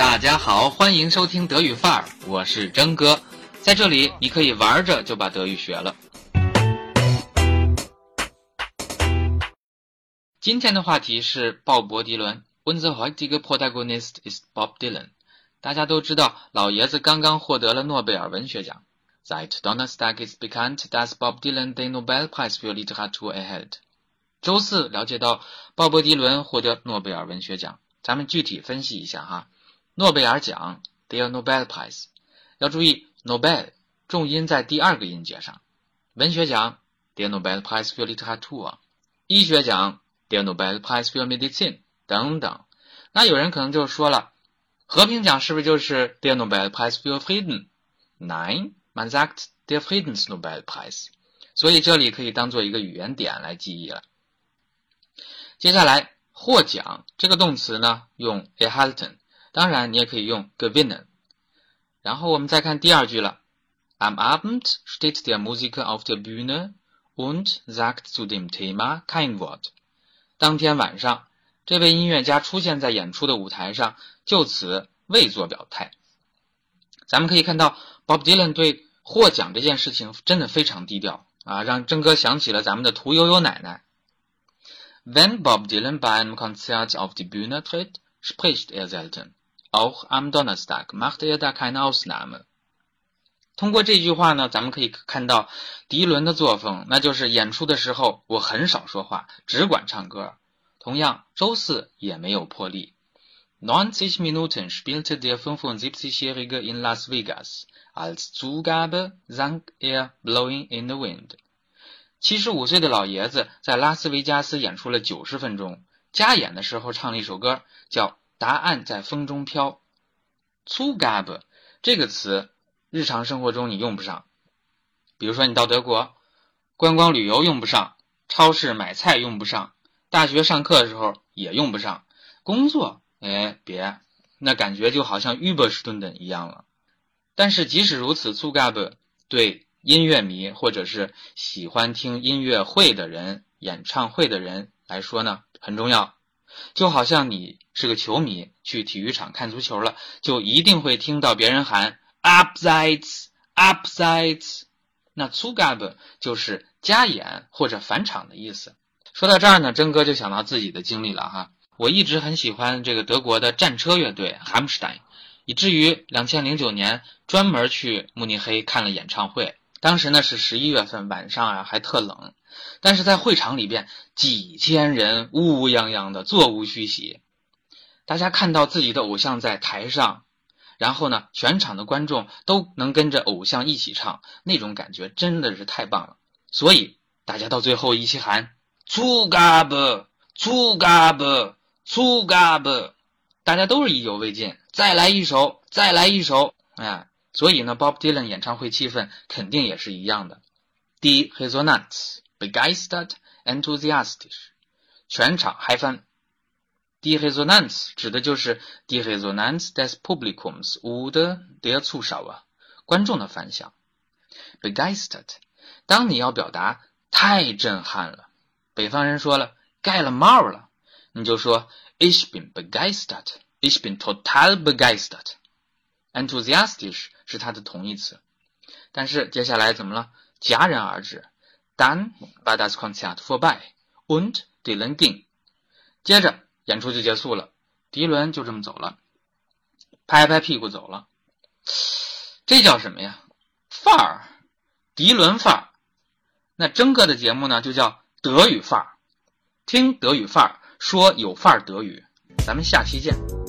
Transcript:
大家好，欢迎收听德语范儿，我是征哥，在这里你可以玩着就把德语学了。今天的话题是鲍勃迪伦。Unser heutiger Protagonist ist Bob Dylan。大家都知道，老爷子刚刚获得了诺贝尔文学奖。Seit Donnerstag ist bekannt, dass Bob Dylan den Nobelpreis für Literatur erhält。周四了解到鲍勃迪伦获得诺贝尔文学奖。咱们具体分析一下哈。诺贝尔奖 der Nobelpreis，要注意 Nobel 重音在第二个音节上。文学奖 der Nobelpreis für Literatur，医学奖 der Nobelpreis für medicine 等等。那有人可能就说了，和平奖是不是就是 der Nobelpreis für Frieden？Nein，man sagt der Friedensnobelpreis。所以这里可以当做一个语言点来记忆了。接下来获奖这个动词呢，用 erhalten。当然，你也可以用 gewinnen。然后我们再看第二句了。Am Abend steht der Musiker auf der Bühne und sagt zu dem Thema kein Wort。当天晚上，这位音乐家出现在演出的舞台上，就此未作表态。咱们可以看到，Bob Dylan 对获奖这件事情真的非常低调啊，让真哥想起了咱们的屠呦呦奶奶。When Bob Dylan beim Konzert auf die Bühne tritt, spricht er selten. Auch am Donnerstag macht er da keine Ausnahme。通过这句话呢，咱们可以看到迪伦的作风，那就是演出的时候我很少说话，只管唱歌。同样，周四也没有破例。Neunzig Minuten spielte der 75-Jährige in Las Vegas. Als Zugabe sang er "Blowing in the Wind"。七十五岁的老爷子在拉斯维加斯演出了九十分钟，加演的时候唱了一首歌，叫。答案在风中飘。Zugabe 这个词，日常生活中你用不上。比如说，你到德国观光旅游用不上，超市买菜用不上，大学上课的时候也用不上。工作，哎，别，那感觉就好像 Überstunden 一样了。但是即使如此，Zugabe 对音乐迷或者是喜欢听音乐会的人、演唱会的人来说呢，很重要。就好像你是个球迷，去体育场看足球了，就一定会听到别人喊 “upsides”，“upsides”。那 zugab 就是加演或者返场的意思。说到这儿呢，真哥就想到自己的经历了哈。我一直很喜欢这个德国的战车乐队 Hamstein，以至于2009年专门去慕尼黑看了演唱会。当时呢是十一月份，晚上啊还特冷。但是在会场里边，几千人乌乌泱泱的，座无虚席。大家看到自己的偶像在台上，然后呢，全场的观众都能跟着偶像一起唱，那种感觉真的是太棒了。所以大家到最后一起喊 “Zugabe”，“Zugabe”，“Zugabe”，大家都是意犹未尽，再来一首，再来一首。哎，所以呢，Bob Dylan 演唱会气氛肯定也是一样的。Die Resonanz。begeistert, enthusiastisch，全场嗨翻。Die Resonanz 指的就是 die Resonanz des Publikums oder der Zuschauer，观众的反响。Begeistert，当你要表达太震撼了，北方人说了盖了帽了，你就说 Ich bin begeistert，Ich bin total begeistert。Enthusiastic 是它的同义词，但是接下来怎么了？戛然而止。Dann war das Konzert vorbei und Dylan ging。接着演出就结束了，迪伦就这么走了，拍拍屁股走了。这叫什么呀？范儿，迪伦范儿。那征哥的节目呢，就叫德语范儿。听德语范儿，说有范儿德语。咱们下期见。